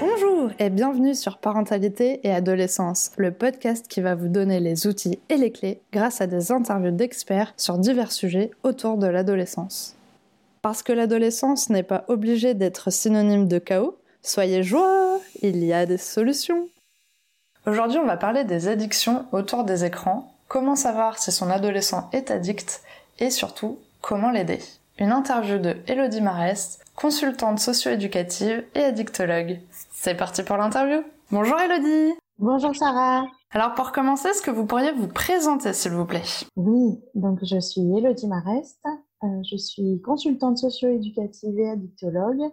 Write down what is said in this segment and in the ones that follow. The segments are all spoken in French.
Bonjour et bienvenue sur Parentalité et Adolescence, le podcast qui va vous donner les outils et les clés grâce à des interviews d'experts sur divers sujets autour de l'adolescence. Parce que l'adolescence n'est pas obligée d'être synonyme de chaos, soyez joie, il y a des solutions. Aujourd'hui, on va parler des addictions autour des écrans, comment savoir si son adolescent est addict et surtout comment l'aider. Une interview de Elodie Marest, consultante socio-éducative et addictologue. C'est parti pour l'interview. Bonjour Elodie. Bonjour Sarah. Alors pour commencer, est-ce que vous pourriez vous présenter s'il vous plaît? Oui, donc je suis Elodie Marest, euh, je suis consultante socio-éducative et addictologue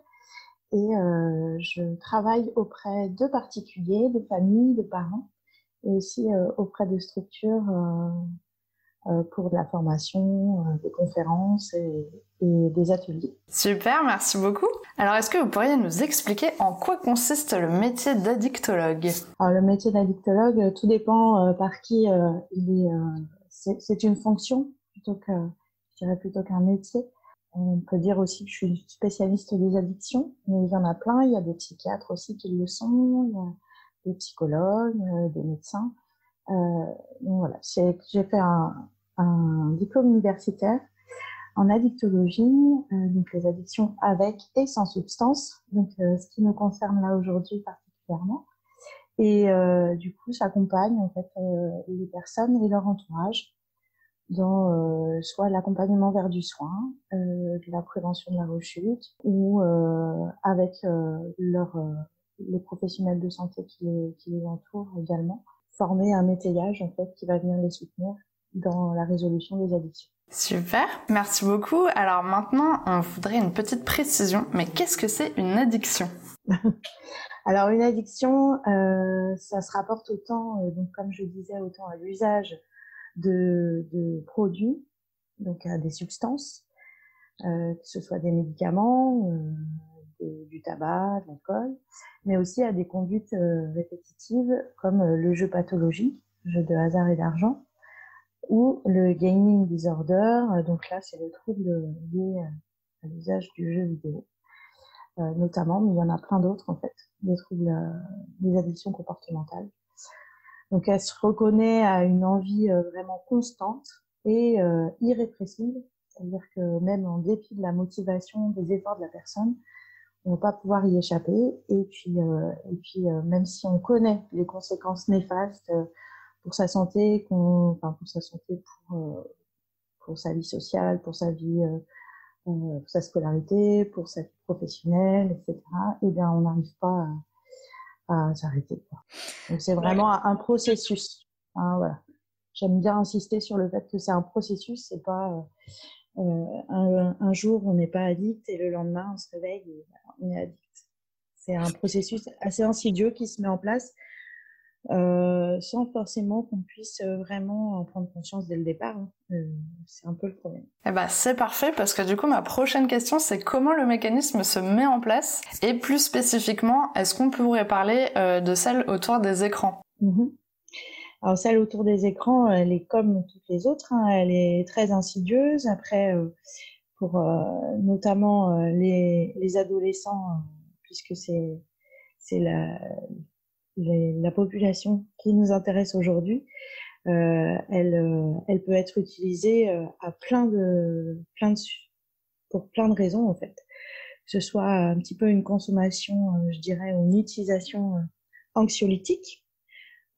et euh, je travaille auprès de particuliers, de familles, de parents et aussi euh, auprès de structures pour de la formation, des conférences et, et, des ateliers. Super, merci beaucoup. Alors est-ce que vous pourriez nous expliquer en quoi consiste le métier d'addictologue? Alors le métier d'addictologue, tout dépend par qui il est. c'est une fonction plutôt que je dirais plutôt qu'un métier. On peut dire aussi que je suis spécialiste des addictions, mais il y en a plein. Il y a des psychiatres aussi qui le sont, il y a des psychologues, euh, des médecins. Euh, donc voilà, j'ai fait un, un, diplôme universitaire en addictologie, euh, donc les addictions avec et sans substance, donc euh, ce qui me concerne là aujourd'hui particulièrement. Et euh, du coup, j'accompagne en fait les personnes et leur entourage dans euh, soit l'accompagnement vers du soin, euh, de la prévention de la rechute, ou euh, avec leur, les professionnels de santé qui les, qui les entourent également, former un métayage en fait qui va venir les soutenir dans la résolution des addictions. Super, merci beaucoup. Alors maintenant, on voudrait une petite précision, mais qu'est-ce que c'est une addiction? Alors une addiction, euh, ça se rapporte autant, donc comme je disais, autant à l'usage de, de produits, donc à des substances, euh, que ce soit des médicaments, euh, du tabac, de l'alcool, mais aussi à des conduites euh, répétitives comme euh, le jeu pathologique, jeu de hasard et d'argent, ou le gaming disorder, euh, donc là c'est le trouble lié à l'usage du jeu vidéo, notamment, mais il y en a plein d'autres en fait, des troubles, des addictions comportementales. Donc elle se reconnaît à une envie euh, vraiment constante et euh, irrépressible, c'est-à-dire que même en dépit de la motivation, des efforts de la personne, on ne va pas pouvoir y échapper. Et puis, euh, et puis même si on connaît les conséquences néfastes pour sa santé, enfin pour sa santé, pour, pour sa vie sociale, pour sa vie, pour sa scolarité, pour sa vie professionnelle, etc. Eh bien, on n'arrive pas à à s'arrêter. Donc c'est vraiment un processus. Hein, voilà. J'aime bien insister sur le fait que c'est un processus, c'est pas euh, euh un, un, jour on n'est pas addict et le lendemain on se réveille et on est addict. C'est un processus assez insidieux qui se met en place euh, sans forcément qu'on puisse euh, vraiment en prendre conscience dès le départ. Hein. Euh, c'est un peu le problème. Eh ben, c'est parfait parce que du coup, ma prochaine question, c'est comment le mécanisme se met en place? Et plus spécifiquement, est-ce qu'on pourrait parler euh, de celle autour des écrans? Mmh Alors, celle autour des écrans, elle est comme toutes les autres, hein, elle est très insidieuse. Après, pour notamment les, les adolescents, puisque c'est c'est la, la population qui nous intéresse aujourd'hui, euh, elle, euh, elle peut être utilisée euh, à plein de, plein de, pour plein de raisons en fait. Que ce soit un petit peu une consommation, je dirais, une utilisation anxiolytique,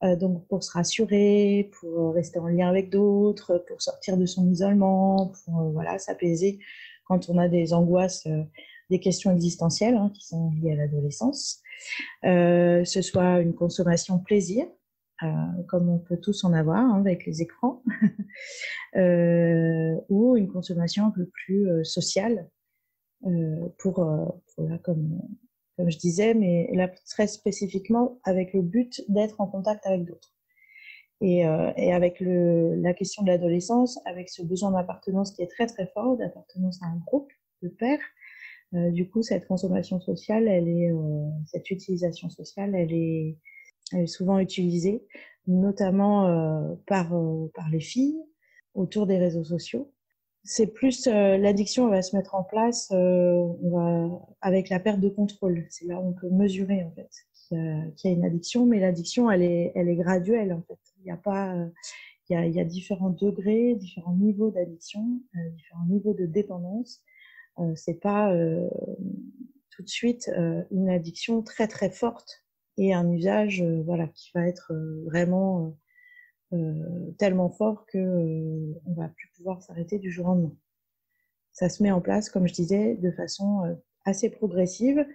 donc pour se rassurer, pour rester en lien avec d'autres, pour sortir de son isolement, pour voilà s'apaiser quand on a des angoisses, des questions existentielles hein, qui sont liées à l'adolescence. Euh, ce soit une consommation plaisir, euh, comme on peut tous en avoir hein, avec les écrans, euh, ou une consommation un peu plus euh, sociale, euh, pour, euh, pour là, comme, comme je disais, mais là très spécifiquement avec le but d'être en contact avec d'autres. Et, et, avec le, la question de l'adolescence, avec ce besoin d'appartenance qui est très très fort, d'appartenance à un groupe de pairs, euh, du coup, cette consommation sociale, elle est, euh, cette utilisation sociale, elle est, elle est souvent utilisée, notamment euh, par, par les filles autour des réseaux sociaux. C'est plus l'addiction va se mettre en place avec la perte de contrôle. C'est là où on peut mesurer en fait qu'il y, a une addiction, mais l'addiction elle est, elle est graduelle en fait. Il n'y a pas, il y, a, différents degrés, différents niveaux d'addiction, différents niveaux de dépendance. c'est pas tout de suite une addiction très très forte et un usage voilà qui va être vraiment euh, tellement fort que euh, on va plus pouvoir s'arrêter du jour au lendemain. Ça se met en place, comme je disais, de façon euh, assez progressive.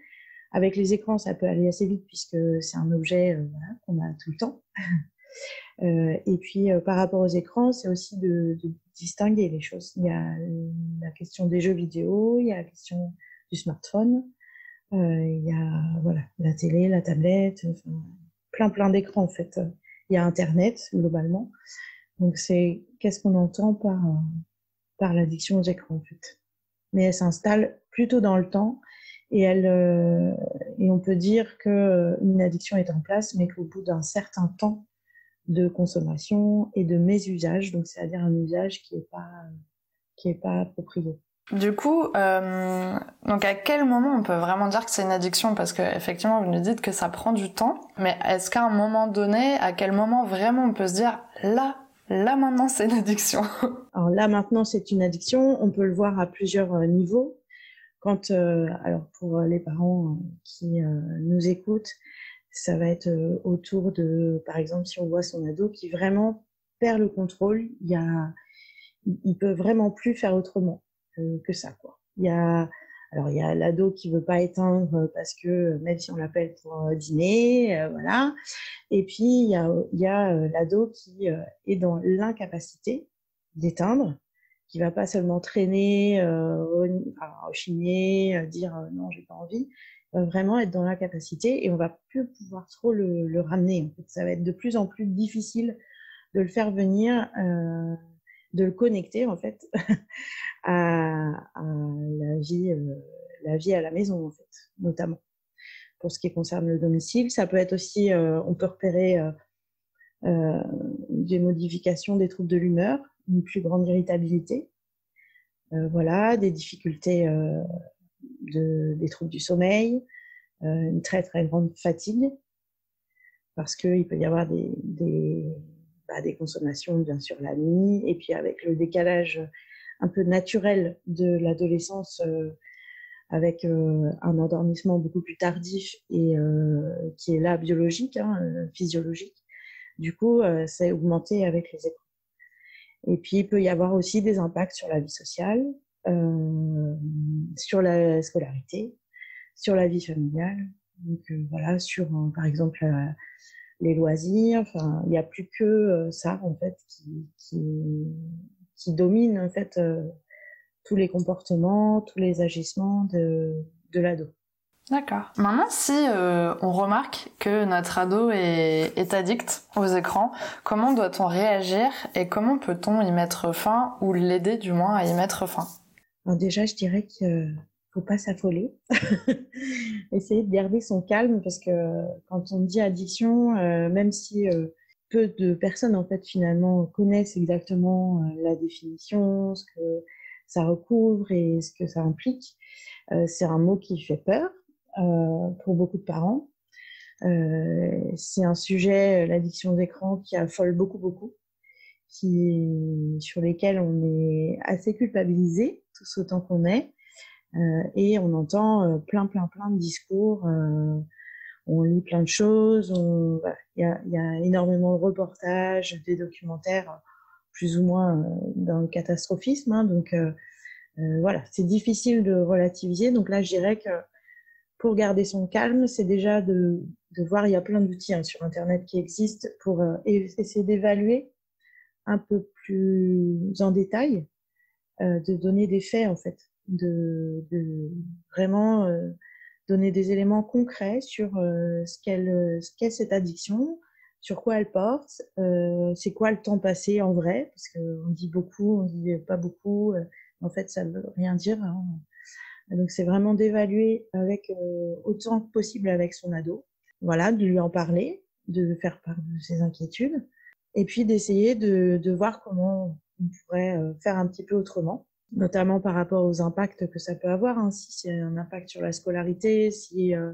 Avec les écrans, ça peut aller assez vite puisque c'est un objet qu'on a tout le temps. et puis, par rapport aux écrans, c'est aussi de, distinguer les choses. Il y a la question des jeux vidéo, il y a la question du smartphone, il y a voilà, la télé, la tablette, plein plein d'écrans en fait il y a Internet globalement. Donc c'est qu'est-ce qu'on entend par, par l'addiction aux écrans en. Mais elle s'installe plutôt dans le temps et, elle, euh, et on peut dire qu'une addiction est en place, mais qu'au bout d'un certain temps de consommation et de mésusage, donc c'est-à-dire un usage qui n'est pas, qui est pas approprié. Du coup, euh, donc à quel moment on peut vraiment dire que c'est une addiction? Parce que effectivement, vous nous dites que ça prend du temps, mais est-ce qu'à un moment donné, à quel moment vraiment on peut se dire là, là maintenant c'est une addiction? Alors là maintenant c'est une addiction. On peut le voir à plusieurs euh, niveaux. Quand, euh, alors pour les parents qui nous écoutent, ça va être autour de, par exemple, si on voit son ado qui vraiment perd le contrôle, il y a, il peut vraiment plus faire autrement que, ça. Quoi. Il y a, alors il y a l'ado qui veut pas éteindre parce que même si on l'appelle pour euh, dîner, euh, voilà. Et puis il y a, il y a euh, l'ado qui est dans l'incapacité d'éteindre, qui va pas seulement traîner, rechigner, dire non j'ai pas envie, il va vraiment être dans l'incapacité et on va plus pouvoir trop le, le, ramener. En fait, ça va être de plus en plus difficile de le faire venir de le connecter en fait à, la vie, euh, la vie à la maison en fait, notamment. Pour ce qui concerne le domicile, ça peut être aussi, euh, on peut repérer euh, des modifications des troubles de l'humeur, une plus grande irritabilité, voilà, des difficultés de, des troubles du sommeil, une très très grande fatigue, parce qu'il peut y avoir des, bah, des consommations bien sûr la nuit, et puis avec le décalage un peu naturel de l'adolescence, euh, avec euh, un endormissement beaucoup plus tardif et euh, qui est là biologique, hein, physiologique. Du coup, c'est augmenté avec les écrans. Et puis, il peut y avoir aussi des impacts sur la vie sociale, sur la scolarité, sur la vie familiale. Donc voilà, sur par exemple les loisirs. Enfin, il n'y a plus que euh, ça en fait qui, qui, domine en fait euh, tous les comportements, tous les agissements de, de l'ado. D'accord. Maintenant, si euh, on remarque que notre ado est, est addict aux écrans, comment doit-on réagir et comment peut-on y mettre fin ou l'aider du moins à y mettre fin? Alors déjà, je dirais que faut pas s'affoler. Essayer de garder son calme parce que quand on dit addiction, euh, même si euh, peu de personnes en fait finalement connaissent exactement euh, la définition, ce que ça recouvre et ce que ça implique, c'est un mot qui fait peur pour beaucoup de parents. c'est un sujet, l'addiction d'écran, qui affole beaucoup beaucoup, qui sur lesquels on est assez culpabilisé, tous autant qu'on est. Euh, et on entend euh, plein, plein, plein de discours. Euh, on lit plein de choses. Il y, a, y, a, énormément de reportages, des documentaires, plus ou moins dans le catastrophisme. Hein, donc voilà, c'est difficile de relativiser. Donc là, je dirais que pour garder son calme, c'est déjà de, de, voir, il y a plein d'outils hein, sur Internet qui existent pour essayer d'évaluer un peu plus en détail, de donner des faits en fait de, vraiment euh, donner des éléments concrets sur euh, ce qu'elle ce qu'est cette addiction, sur quoi elle porte, euh, c'est quoi le temps passé en vrai, parce qu'on dit beaucoup, on dit pas beaucoup, en fait ça veut rien dire. Hein. Donc c'est vraiment d'évaluer avec autant que possible avec son ado, voilà, de lui en parler, de faire part de ses inquiétudes, et puis d'essayer de, de voir comment on pourrait faire un petit peu autrement notamment par rapport aux impacts que ça peut avoir, hein, si c'est un impact sur la scolarité, si, euh,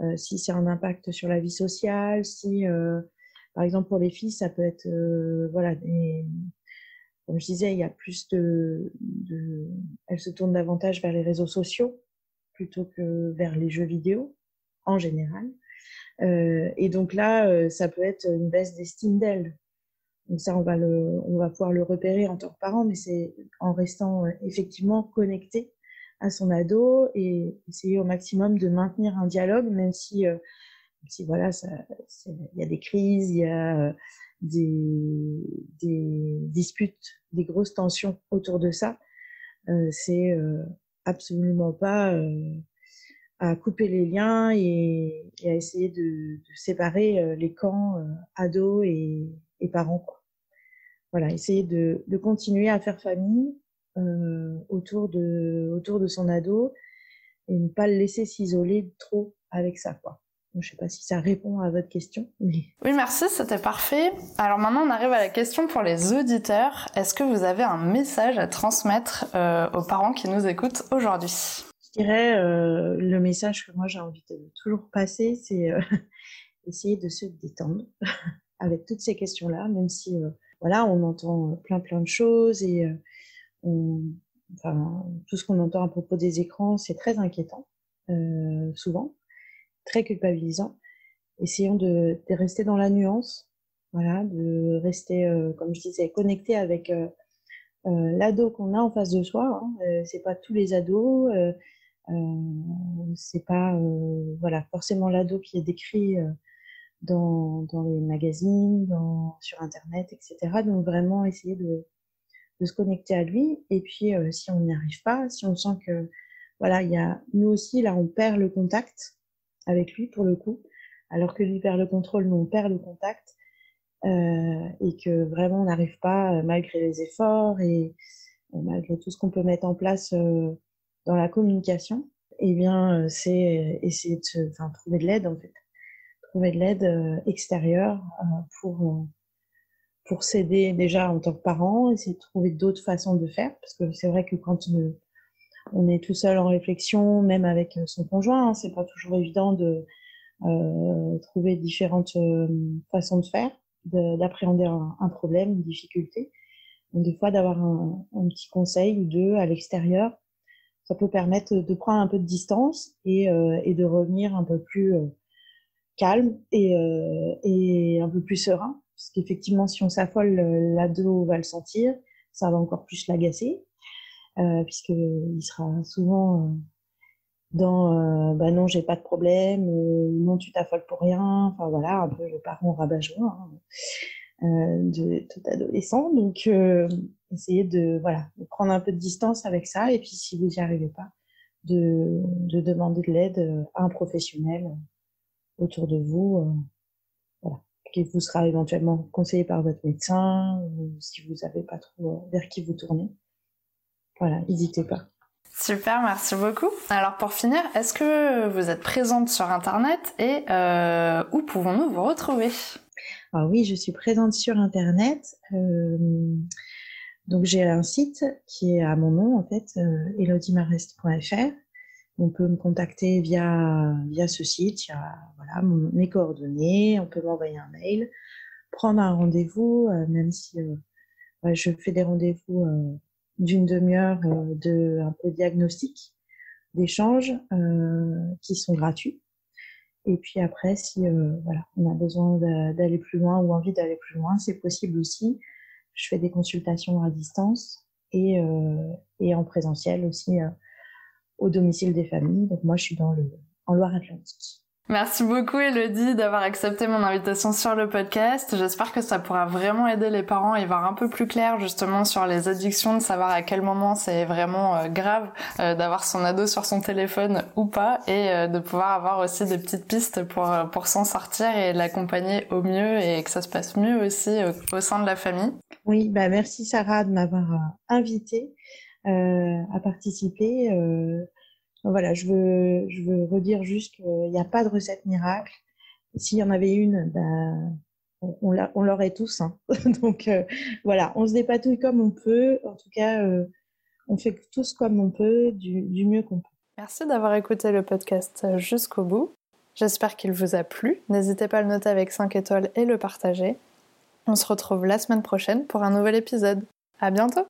euh, si c'est un impact sur la vie sociale, si, euh, par exemple, pour les filles, ça peut être, voilà, comme je disais, il y a plus de, de, elles se tournent davantage vers les réseaux sociaux plutôt que vers les jeux vidéo en général. et donc là, ça peut être une baisse d'estime d'elles donc ça, on va, le, on va pouvoir le repérer en tant que parent, mais c'est en restant euh, effectivement connecté à son ado et essayer au maximum de maintenir un dialogue, même si, euh, si voilà, il y a des crises, il y a euh, des, des, disputes, des grosses tensions autour de ça. C'est absolument pas à couper les liens et, à essayer de, séparer les camps ados et parents. Voilà, essayer de, de, continuer à faire famille euh, autour, de, autour de son ado et ne pas le laisser s'isoler trop avec ça. Quoi. je ne sais pas si ça répond à votre question. Mais... Oui, merci, c'était parfait. Alors maintenant, on arrive à la question pour les auditeurs. Est-ce que vous avez un message à transmettre euh, aux parents qui nous écoutent aujourd'hui? Je dirais, euh, le message que moi j'ai envie de toujours passer, c'est essayer de se détendre avec toutes ces questions-là, même si voilà, on entend plein plein de choses et euh, tout ce qu'on entend à propos des écrans, c'est très inquiétant, euh, souvent, très culpabilisant. Essayons de, rester dans la nuance, voilà, de rester, euh, comme je disais, connecté avec euh, euh l'ado qu'on a en face de soi. Hein. c'est pas tous les ados, c'est pas, voilà, forcément l'ado qui est décrit dans, dans les magazines, dans, sur Internet, etc. Donc vraiment essayer de, de se connecter à lui. Et puis euh, si on n'y arrive pas, si on sent que voilà, il y a nous aussi là on perd le contact avec lui pour le coup, alors que lui perd le contrôle, nous on perd le contact euh, et que vraiment on n'arrive pas euh, malgré les efforts et euh, malgré tout ce qu'on peut mettre en place euh, dans la communication. Eh bien, c'est essayer de se, enfin, trouver de l'aide en fait trouver de l'aide euh, extérieure euh, pour, euh, pour s'aider déjà en tant que parent, essayer de trouver d'autres façons de faire, parce que c'est vrai que quand on est tout seul en réflexion, même avec son conjoint, hein, c'est pas toujours évident de trouver différentes façons de faire, d'appréhender un, problème, une difficulté. Donc des fois d'avoir un, petit conseil ou deux à l'extérieur, ça peut permettre de prendre un peu de distance et de revenir un peu plus calme et, euh, et un peu plus serein. Parce qu'effectivement, si on s'affole, l'ado va le sentir, ça va encore plus l'agacer, euh, puisqu'il sera souvent euh, dans euh, bah non, j'ai pas de problème, euh, non, tu t'affoles pour rien, enfin voilà, un peu le parent rabat-joie hein, euh, de tout adolescent. Donc, euh, essayez de, voilà, de prendre un peu de distance avec ça, et puis si vous n'y arrivez pas, de, de demander de l'aide à un professionnel autour de vous, euh, voilà, qui vous sera éventuellement conseillé par votre médecin, ou si vous n'avez pas trop euh, vers qui vous tournez. Voilà, n'hésitez pas. Super, merci beaucoup. Alors pour finir, est-ce que vous êtes présente sur Internet et euh, où pouvons-nous vous retrouver? Ah oui, je suis présente sur Internet. Euh, donc j'ai un site qui est à mon nom en fait, euh, elodiemarest.fr on peut me contacter via, via ce site, il y a voilà, mes coordonnées, on peut m'envoyer un mail, prendre un rendez-vous, euh, même si euh, je fais des rendez-vous euh, d'une demi-heure euh, de un peu diagnostic, d'échange, euh, qui sont gratuits. Et puis après, si voilà, on a besoin d'aller plus loin ou envie d'aller plus loin, c'est possible aussi. Je fais des consultations à distance et, et en présentiel aussi au domicile des familles. Donc moi, je suis dans le, en Loire-Atlantique. Merci beaucoup Elodie d'avoir accepté mon invitation sur le podcast. J'espère que ça pourra vraiment aider les parents à y voir un peu plus clair justement sur les addictions, de savoir à quel moment c'est vraiment euh, grave euh, d'avoir son ado sur son téléphone ou pas et euh, de pouvoir avoir aussi des petites pistes pour, pour s'en sortir et l'accompagner au mieux et que ça se passe mieux aussi au, sein de la famille. Oui, bah merci Sarah de m'avoir invitée à participer. Euh, voilà, je veux, je veux redire juste qu'il n'y a pas de recette miracle. S'il y en avait une, ben, on, l'aurait tous. Hein. Donc euh, voilà, on se dépatouille comme on peut. En tout cas, euh, on fait tous comme on peut, du, du mieux qu'on peut. Merci d'avoir écouté le podcast jusqu'au bout. J'espère qu'il vous a plu. N'hésitez pas à le noter avec 5 étoiles et le partager. On se retrouve la semaine prochaine pour un nouvel épisode. À bientôt!